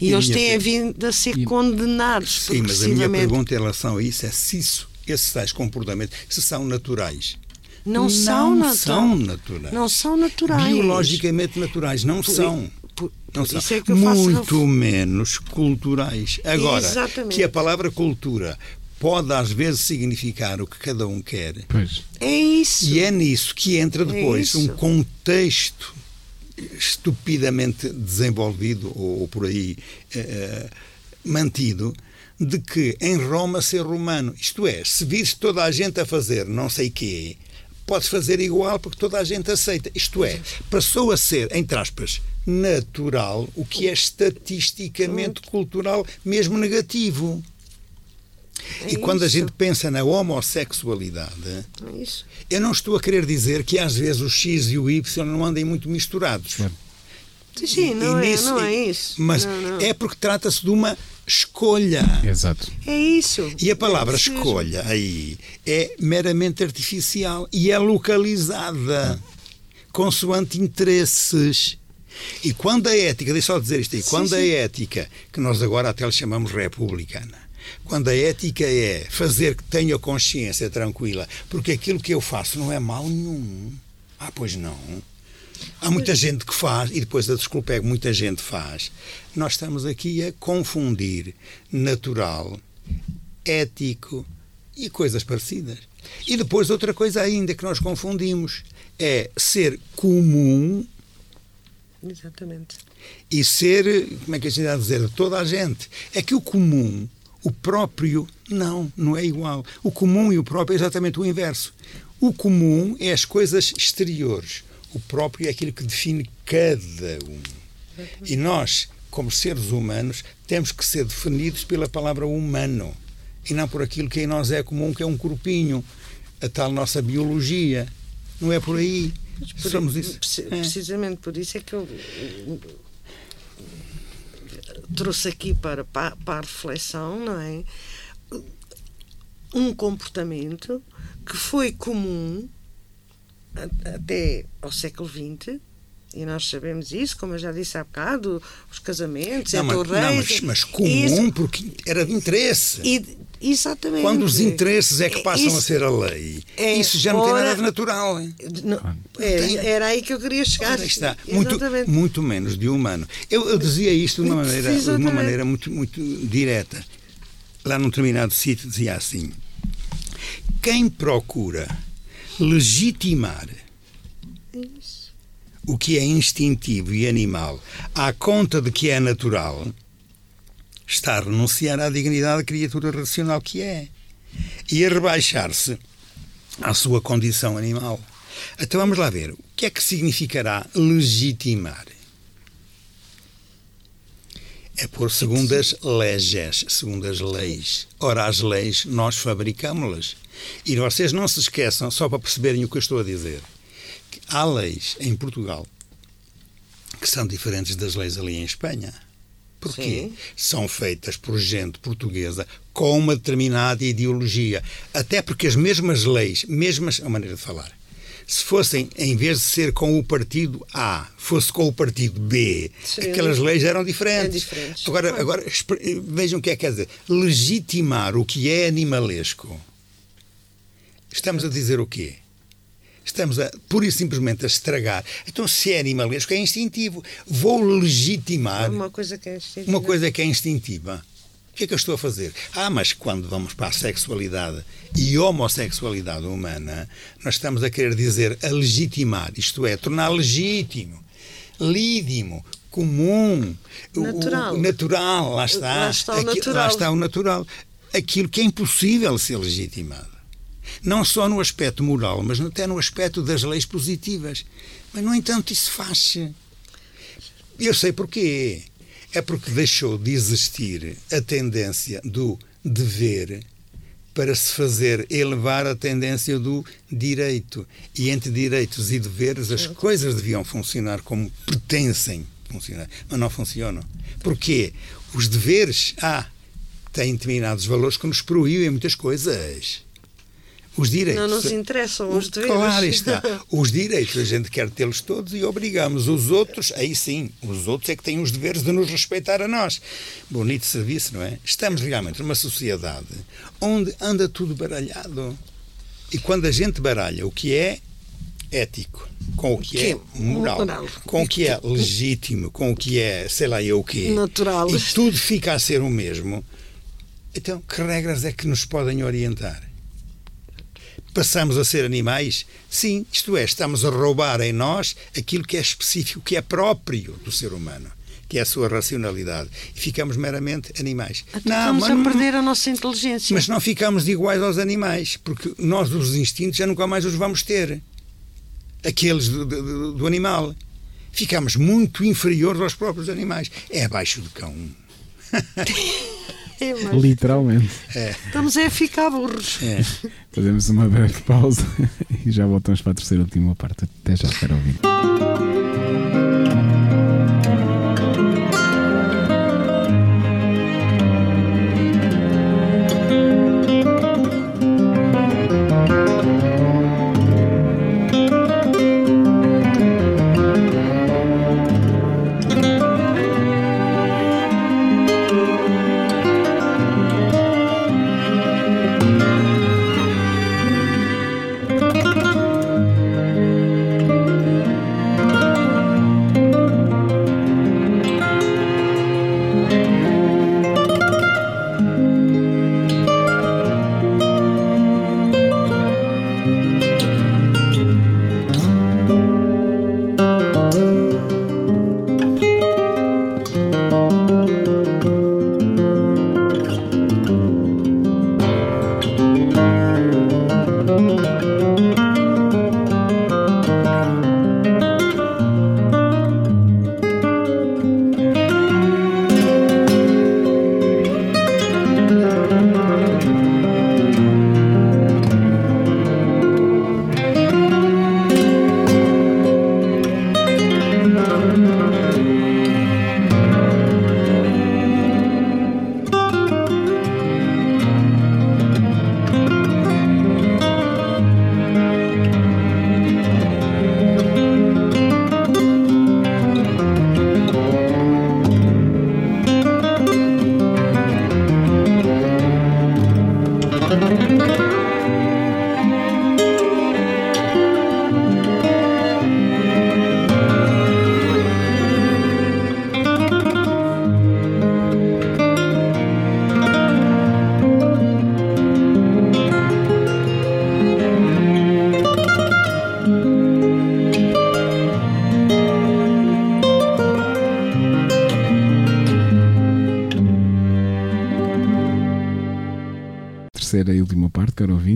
E, e eles têm vindo a ser e... condenados Sim, mas a minha pergunta em relação a isso é se isso, esses tais comportamentos, se são naturais. Não, não são, natu são naturais. Não são naturais. Biologicamente naturais, não por, são. Por, não são. É muito menos culturais. Agora, Exatamente. que a palavra cultura pode às vezes significar o que cada um quer. Pois. É isso. E é nisso que entra É depois isso. um contexto estupidamente desenvolvido ou, ou por aí eh, eh, mantido de que em Roma ser romano, isto é, se vires toda a gente a fazer não sei quê, podes fazer igual porque toda a gente aceita. Isto é, passou a ser, entre aspas, natural, o que é estatisticamente cultural, mesmo negativo. É e quando a isso. gente pensa na homossexualidade, É isso. eu não estou a querer dizer que às vezes o X e o Y não andem muito misturados. Sim, sim, não, E é, nisso- não é isso. Mas Não, não. é porque trata-se de uma escolha. Exato. É isso. E a palavra É escolha aí é meramente artificial e é localizada consoante interesses. E quando a ética, deixa eu só dizer isto aí, quando a sim. ética, que nós agora até lhe chamamos republicana, quando a ética é fazer que tenha consciência tranquila, porque aquilo que eu faço não é mal nenhum. Ah, pois não. Há muita gente que faz, e depois a desculpa é que muita gente faz. Nós estamos aqui a confundir natural, ético e coisas parecidas. E depois outra coisa ainda que nós confundimos é ser comum Exatamente. e ser, como é que a gente vai dizer, de toda a gente. É que o comum, o próprio, não, não é igual. O comum e o próprio é exatamente o inverso. O comum é as coisas exteriores. O próprio é aquilo que define cada um. E nós, como seres humanos, temos que ser definidos pela palavra humano e não por aquilo que em nós é comum, que é um corpinho, a tal nossa biologia. Não é por aí. Por- Somos isso. É. Precisamente por isso é que eu trouxe aqui para, para, para a reflexão, não é? Um comportamento que foi comum até ao século XX, e nós sabemos isso, como eu já disse há bocado, os casamentos, Não, entre mas, o não, mas, mas comum isso- porque era de interesse. e- exatamente. Quando os interesses é que passam Isso- a ser a lei, é isso já não tem ora- nada de natural. Não, é, era aí que eu queria chegar. Ora, está. Muito, Exatamente. muito menos de humano. Eu, eu dizia isto de uma maneira, de uma maneira muito, muito direta. Lá num determinado sítio dizia assim: quem procura legitimar Isso. o que é instintivo e animal à conta de que é natural, está a renunciar à dignidade da criatura racional que é e a rebaixar-se à sua condição animal. Então vamos lá ver. O que é que significará legitimar? É pôr segundo as leges, segundo as leis. Ora, as leis nós fabricamos-las. E vocês não se esqueçam, só para perceberem o que eu estou a dizer, que há leis em Portugal que são diferentes das leis ali em Espanha. Porquê? Sim. São feitas por gente portuguesa com uma determinada ideologia. Até porque as mesmas leis, mesmas a maneira de falar, se fossem, em vez de ser com o partido A, fosse com o partido B, Sim. aquelas leis eram diferentes. É diferentes. Agora, agora espe- vejam o que é que quer dizer. Legitimar o que é animalesco. Estamos a dizer o quê? Estamos a, pura e simplesmente a estragar. Então, se é animalesco, é instintivo. Vou legitimar Uma coisa que é instintiva. uma coisa que é instintiva. O que é que eu estou a fazer? Ah, mas quando vamos para a sexualidade e homossexualidade humana, nós estamos a querer dizer a legitimar, isto é, tornar legítimo, lídimo, comum, o- o- Natural. natural, lá está. Lá está o Aqui- natural. Lá está o natural. Aquilo que é impossível ser legitimado. Não só no aspecto moral, mas até no aspecto das leis positivas. Mas, no entanto, isso faz-se. Eu sei porquê. É porque deixou de existir a tendência do dever para se fazer elevar a tendência do direito. E entre direitos e deveres as coisas deviam funcionar como pertencem funcionar, mas não funcionam. Porquê? Os deveres, ah, têm determinados valores que nos proíbem muitas coisas. Os direitos. Não nos interessam os deveres. Claro está. [LAUGHS] Os direitos a gente quer tê-los todos e obrigamos. Os outros, aí sim, os outros é que têm os deveres de nos respeitar a nós. Bonito serviço, não é? Estamos realmente numa sociedade onde anda tudo baralhado. E quando a gente baralha o que é ético, com o que é moral, moral. com o que é legítimo, com o que é, sei lá eu o quê, Natural. e tudo fica a ser o mesmo, Então, que regras é que nos podem orientar? Passamos a ser animais? Sim, isto é, estamos a roubar em nós aquilo que é específico, que é próprio do ser humano que é a sua racionalidade. E ficamos meramente animais. Não, estamos a perder a nossa inteligência. Mas não ficamos iguais aos animais, porque nós, os instintos, já nunca mais os vamos ter. Aqueles do, do, do animal. Ficamos muito inferiores aos próprios animais. É abaixo do cão. [LAUGHS] É, Literalmente. É. Estamos a ficar burros. É. Fazemos uma breve pausa [LAUGHS] e já voltamos para a terceira e última parte. Até já, espero ouvir.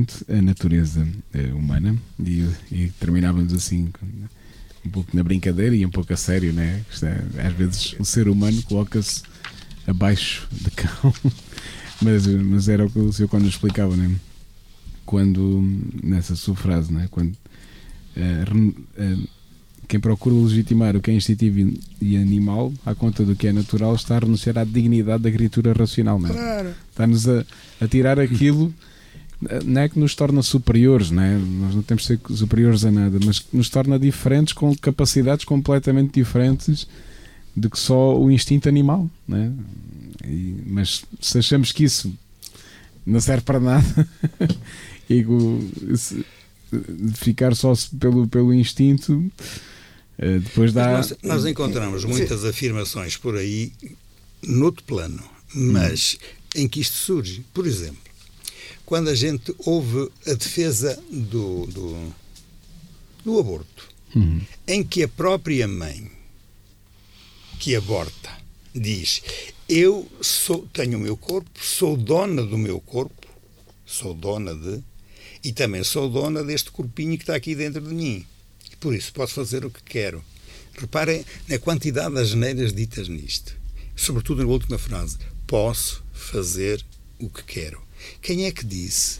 Ouvinte, a natureza eh, humana. E, e, terminávamos assim, um pouco na brincadeira e um pouco a sério, né? Às vezes o ser humano coloca-se abaixo de cão, [LAUGHS] mas, mas era o que o senhor quando explicava, né? Quando, nessa sua frase, né? Quando. Uh, uh, quem procura legitimar o que é instintivo e animal à conta do que é natural está a renunciar à dignidade da criatura racional. Não é? Claro. Está-nos a, a tirar aquilo não é que nos torna superiores, não é? nós não temos de ser superiores a nada, mas que nos torna diferentes com capacidades completamente diferentes do que só o instinto animal. Não é? E, mas se achamos que isso não serve para nada [LAUGHS] e se, ficar só pelo, pelo instinto, eh, depois dá. Nós, nós, encontramos muitas afirmações por aí, noutro plano, mas hum. em que isto surge. Por exemplo, quando a gente ouve a defesa do, do, do aborto, uhum. em que a própria mãe que aborta diz: Eu sou, tenho o meu corpo, sou dona do meu corpo, sou dona de. E também sou dona deste corpinho que está aqui dentro de mim. E por isso posso fazer o que quero. Reparem na quantidade das geneiras ditas nisto. Sobretudo na última frase: Posso fazer o que quero. Quem é que disse?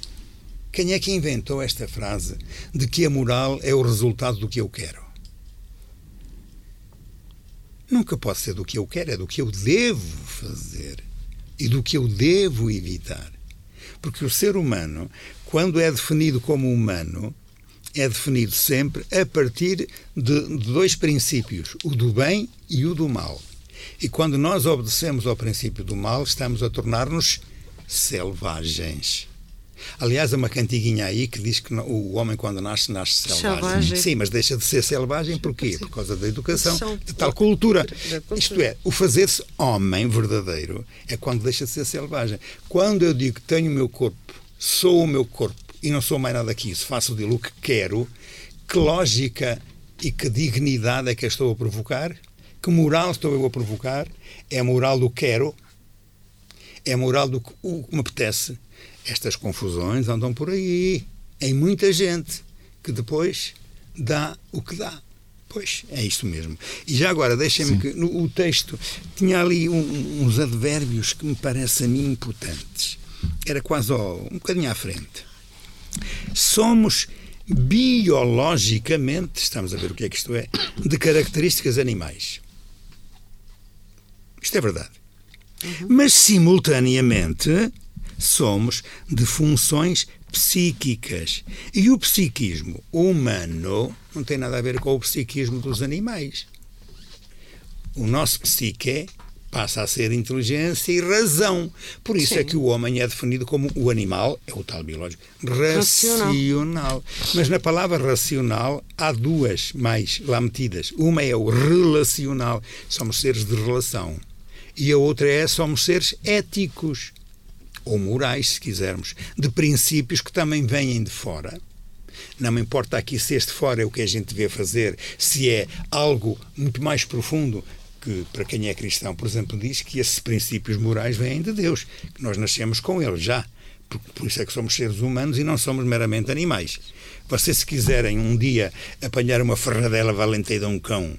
Quem é que inventou esta frase de que a moral é o resultado do que eu quero? Nunca pode ser do que eu quero, é do que eu devo fazer e do que eu devo evitar. Porque o ser humano, quando é definido como humano, é definido sempre a partir de, de dois princípios, o do bem e o do mal. E quando nós obedecemos ao princípio do mal, estamos a tornar-nos selvagens. Aliás, há uma cantiguinha aí que diz que o homem, quando nasce, nasce selvagem. selvagem. Sim, mas deixa de ser selvagem porquê? Por causa da educação, de tal cultura. Isto é, o fazer-se homem verdadeiro é quando deixa de ser selvagem. Quando eu digo que tenho o meu corpo, sou o meu corpo e não sou mais nada que isso, faço dele o que quero, que lógica e que dignidade é que eu estou a provocar? Que moral estou eu a provocar? É a moral do quero? É moral do que me apetece? Estas confusões andam por aí, em muita gente, que depois dá o que dá. Pois, é isto mesmo. E já agora, deixem-me que no, o texto tinha ali um, uns advérbios que me parecem a mim importantes. Era quase ó, um bocadinho à frente. Somos biologicamente, estamos a ver o que é que isto é, de características animais. Isto é verdade. Uhum. Mas, simultaneamente, somos de funções psíquicas. E o psiquismo humano não tem nada a ver com o psiquismo dos animais. O nosso psique passa a ser inteligência e razão. Por isso é Sim. é que o homem é definido como o animal, é o tal biológico, racional. racional. Mas na palavra racional há duas mais lá metidas. Uma é o relacional, somos seres de relação. E a outra é somos seres éticos ou morais, se quisermos, de princípios que também vêm de fora. Não me importa aqui se este fora é o que a gente vê fazer, se é algo muito mais profundo, que para quem é cristão, por exemplo, diz que esses princípios morais vêm de Deus, que nós nascemos com eles já. Por, por isso é que somos seres humanos e não somos meramente animais. Vocês, se quiserem um dia apanhar uma ferradela valenteira a um cão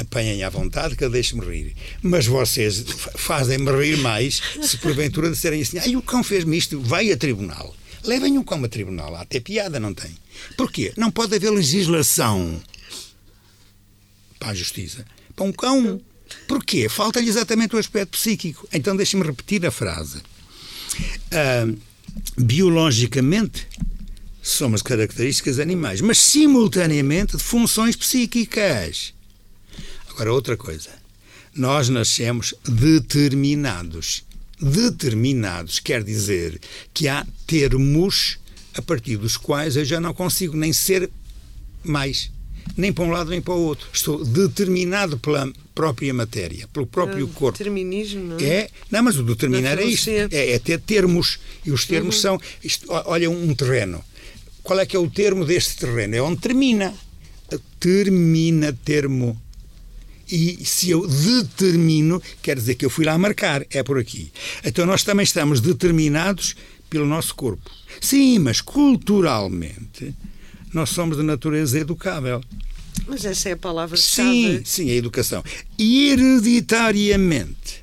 apanhem à vontade que eu deixe-me rir. Mas vocês fazem-me rir mais se porventura disserem assim: ai, o cão fez-me isto, vai a tribunal. Levem o cão a tribunal, há até piada, não tem? Porquê? Não pode haver legislação para a justiça. Para um cão. Porquê? Falta-lhe exatamente o aspecto psíquico. Então deixe-me repetir a frase. Uh, biologicamente, somos características animais, mas simultaneamente de funções psíquicas. Agora, outra coisa. Nós nascemos determinados. Determinados quer dizer que há termos a partir dos quais eu já não consigo nem ser mais, nem para um lado nem para o outro. Estou determinado pela própria matéria, pelo próprio é, corpo. Determinismo, não é? É, não, mas o determinar é isto. É, é, ter termos. E os termos uhum. são. Isto, olha, um terreno. Qual é que é o termo deste terreno? É onde termina. Termina termo e se eu determino, quer dizer que eu fui lá marcar, é por aqui. Então nós também estamos determinados pelo nosso corpo. Sim, mas culturalmente nós somos de natureza educável. Mas essa é a palavra-chave. Sim, sim, a educação. Hereditariamente,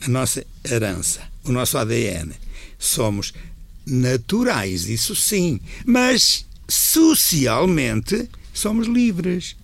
a nossa herança, o nosso ADN, somos naturais, isso sim, mas socialmente somos livres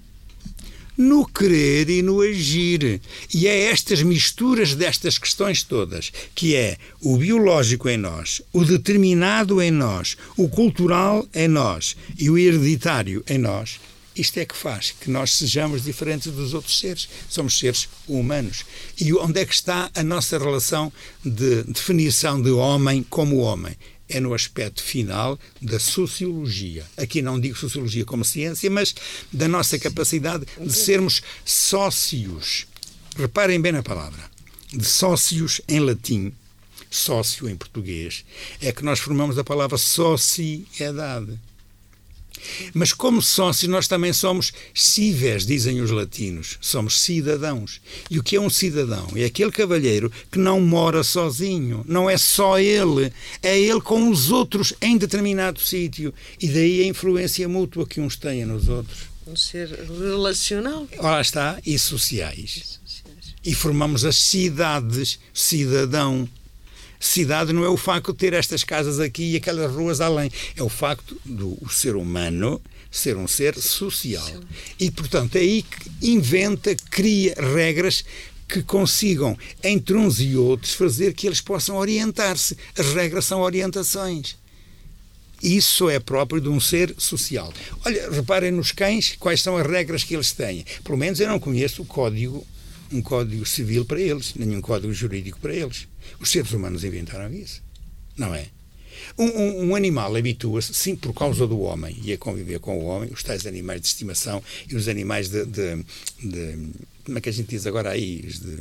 no querer e no agir. E é estas misturas destas questões todas, que é o biológico em nós, o determinado em nós, o cultural em nós e o hereditário em nós, isto é que faz que nós sejamos diferentes dos outros seres. Somos seres humanos. E onde é que está a nossa relação de definição de homem como homem? É no aspecto final da sociologia. Aqui não digo sociologia como ciência, mas da nossa capacidade de sermos sócios. Reparem bem na palavra. De sócios em latim, sócio em português, é que nós formamos a palavra sociedade. Mas como sócios, nós também somos cives, dizem os latinos. Somos cidadãos. E o que é um cidadão? É aquele cavalheiro que não mora sozinho. Não é só ele. É ele com os outros em determinado sítio. E daí a influência mútua que uns têm nos outros. Um ser relacional. Lá está. E sociais. E, sociais. e formamos as cidades. Cidadão cidade não é o facto de ter estas casas aqui e aquelas ruas além. É o facto do o ser humano ser um ser social. Sim. E, portanto, é aí que inventa, cria regras que consigam, entre uns e outros, fazer que eles possam orientar-se. As regras são orientações. Isso é próprio de um ser social. Olha, reparem nos cães quais são as regras que eles têm. Pelo menos eu não conheço o código, um código civil para eles, nenhum código jurídico para eles. Os seres humanos inventaram isso, não é? Um, um, um animal habitua-se, sim, por causa do homem e a conviver com o homem, os tais animais de estimação e os animais de. de, de como é que a gente diz agora aí? De,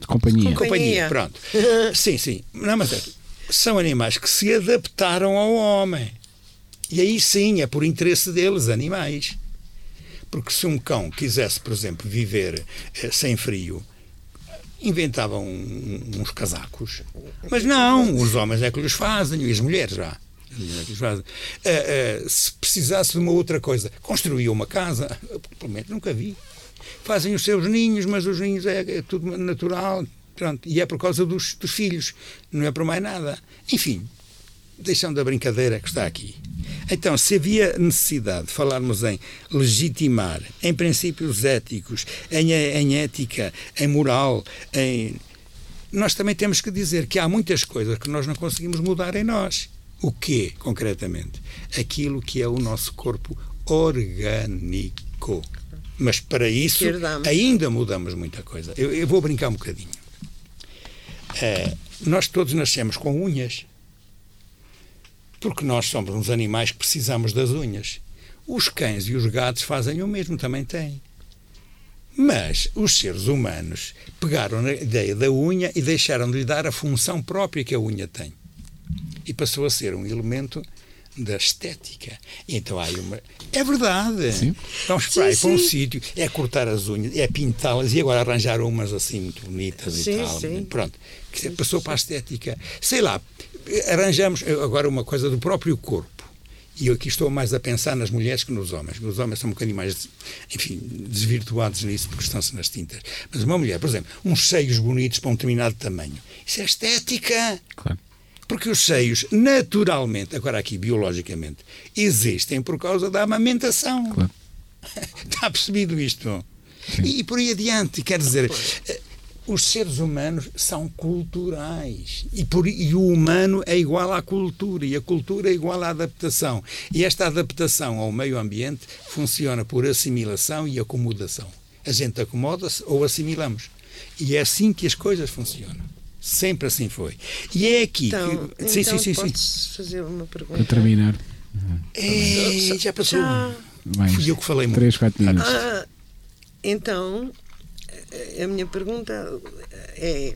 de companhia. De companhia, pronto. [LAUGHS] sim, sim. Não, mas é, são animais que se adaptaram ao homem. E aí sim, é por interesse deles, animais. Porque se um cão quisesse, por exemplo, viver eh, sem frio, inventavam uns casacos. Mas não, os homens é que lhes fazem, e as mulheres já. Uh, uh, se precisasse de uma outra coisa, construía uma casa, [LAUGHS] pelo menos nunca vi. Fazem os seus ninhos, mas os ninhos é, é tudo natural, pronto, e é por causa dos, dos filhos, não é por mais nada. Enfim, deixando a brincadeira que está aqui. Então, se havia necessidade de falarmos em legitimar, em princípios éticos, em, em ética, em moral, em... nós também temos que dizer que há muitas coisas que nós não conseguimos mudar em nós. O quê, concretamente? Aquilo que é o nosso corpo orgânico. Mas para isso ainda mudamos muita coisa. Eu, eu vou brincar um bocadinho. É, nós todos nascemos com unhas porque nós somos uns animais que precisamos das unhas. Os cães e os gatos fazem o mesmo, também têm. Mas os seres humanos pegaram na ideia da unha e deixaram de lhe dar a função própria que a unha tem. E passou a ser um elemento da estética. Então há uma. É verdade. Sim. Vamos para aí para um sítio, é cortar as unhas, é pintá-las e agora arranjar umas assim muito bonitas sim, e tal. Sim. Pronto. Passou para a estética. Sei lá, arranjamos agora uma coisa do próprio corpo. E eu aqui estou mais a pensar nas mulheres que nos homens. Os homens são um bocadinho mais, enfim, desvirtuados nisso porque estão-se nas tintas. Mas uma mulher, por exemplo, uns seios bonitos para um determinado tamanho. Isso é estética. Claro. Porque os seios, naturalmente, agora aqui biologicamente, existem por causa da amamentação. Claro. [LAUGHS] Está percebido isto? E, e por aí adiante. Quer dizer, os seres humanos são culturais e, por, e, o humano é igual à cultura e a cultura é igual à adaptação. E esta adaptação ao meio ambiente funciona por assimilação e acomodação. A gente acomoda-se ou assimilamos. E é assim que as coisas funcionam. Sempre assim foi. E é aqui então, que. Sim, então sim, sim, sim. fazer uma pergunta. Para terminar. É, já passou. Já... Fui eu que falei muito. Três, quatro minutos. Ah, então, a minha pergunta é: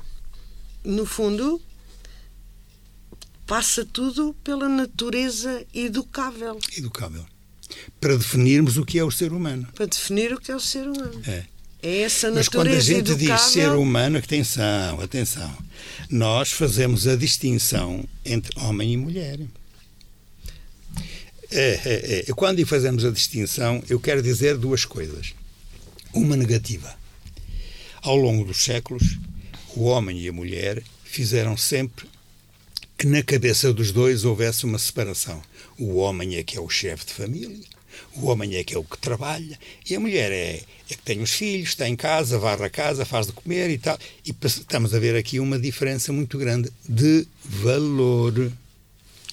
no fundo, passa tudo pela natureza educável. Educável. Para definirmos o que é o ser humano. Para definir o que é o ser humano. É. É essa Mas quando a gente educável... diz ser humano, atenção, atenção, nós fazemos a distinção entre homem e mulher. É, é, é. Quando fazemos a distinção, eu quero dizer duas coisas. Uma negativa. Ao longo dos séculos, o homem e a mulher fizeram sempre que na cabeça dos dois houvesse uma separação. O homem é que é o chefe de família, o homem é que é o que trabalha e a mulher é, é que tem os filhos, está em casa, varre a casa, faz de comer e tal. E estamos a ver aqui uma diferença muito grande de valor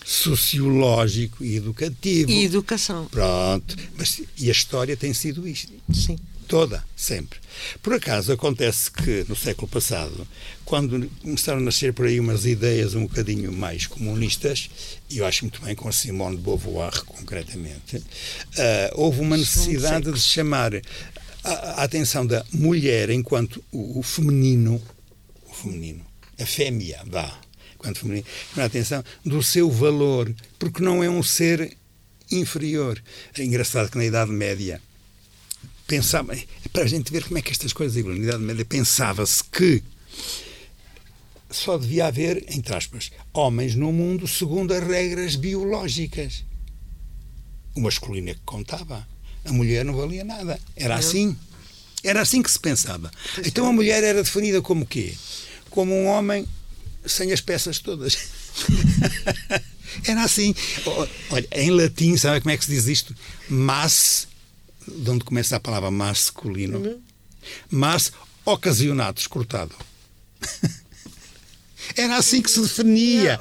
sociológico e educativo. E educação. Pronto. Mas, e a história tem sido isto. Sim. Toda, sempre. Por acaso acontece que no século passado, quando começaram a nascer por aí umas ideias um bocadinho mais comunistas, e eu acho muito bem com Simone de Beauvoir concretamente, uh, houve uma necessidade de chamar a, a, atenção da mulher enquanto o, o feminino, o feminino, a fêmea, vá, enquanto feminino, a atenção do seu valor, porque não é um ser inferior. É engraçado que na Idade Média pensava, para a gente ver como é que estas coisas na Idade Média pensava-se que só devia haver, entre aspas, homens no mundo segundo as regras biológicas. O masculino é que contava, a mulher não valia nada. Era assim. Era assim que se pensava. Então a mulher era definida como quê? Como um homem sem as peças todas. [LAUGHS] era assim. Olha, em latim, sabe como é que se diz isto? Mas de onde começa a palavra masculino, uhum. mas ocasionados, cortado. [LAUGHS] Era assim que se definia.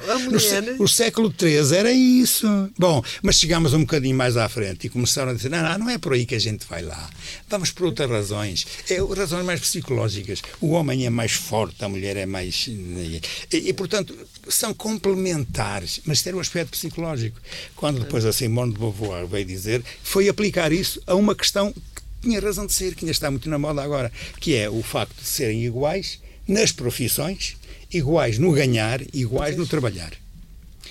No, o século XIII era isso. Bom, mas chegámos um bocadinho mais à frente e começaram a dizer: não, não, não é por aí que a gente vai lá. Vamos por outras razões. É, razões mais psicológicas. O homem é mais forte, a mulher é mais. E, e portanto, são complementares, mas tem um aspecto psicológico. Quando depois a Simone de Beauvoir veio dizer, foi aplicar isso a uma questão que tinha razão de ser, que ainda está muito na moda agora, que é o facto de serem iguais nas profissões, iguais no ganhar, iguais no trabalhar.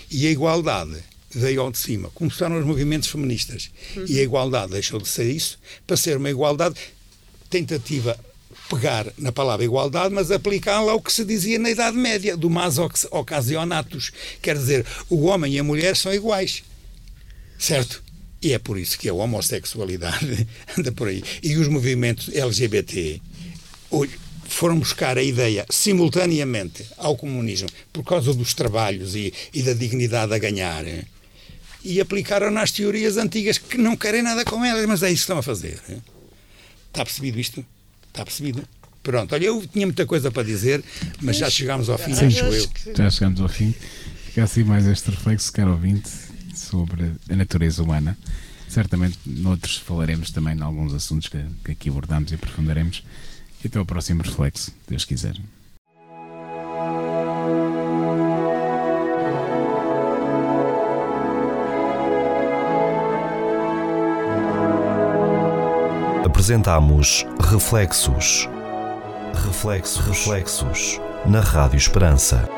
E a igualdade veio ao de cima. Começaram os movimentos feministas. Uhum. E a igualdade deixou de ser isso para ser uma igualdade tentativa pegar na palavra igualdade, mas aplicá-la ao que se dizia na Idade Média, do mas occasionatus. Quer dizer, o homem e a mulher são iguais. Certo? E é por isso que a homossexualidade [LAUGHS] anda por aí. E os movimentos LGBT foram buscar a ideia simultaneamente ao comunismo por causa dos trabalhos e, e da dignidade a ganhar e aplicaram nas teorias antigas que não querem nada com elas, mas é isso que estão a fazer. Está percebido isto? Está percebido? Pronto, olha, eu tinha muita coisa para dizer, mas já chegámos ao fim, Sim, acho eu. Já chegamos ao fim. Fica assim mais este reflexo, caro ouvinte, sobre a natureza humana. Certamente, noutros falaremos também em alguns assuntos que, que aqui abordamos e aprofundaremos. E até ao próximo reflexo, Deus quiser. Apresentamos Reflexos. Reflexos, reflexos na Rádio Esperança.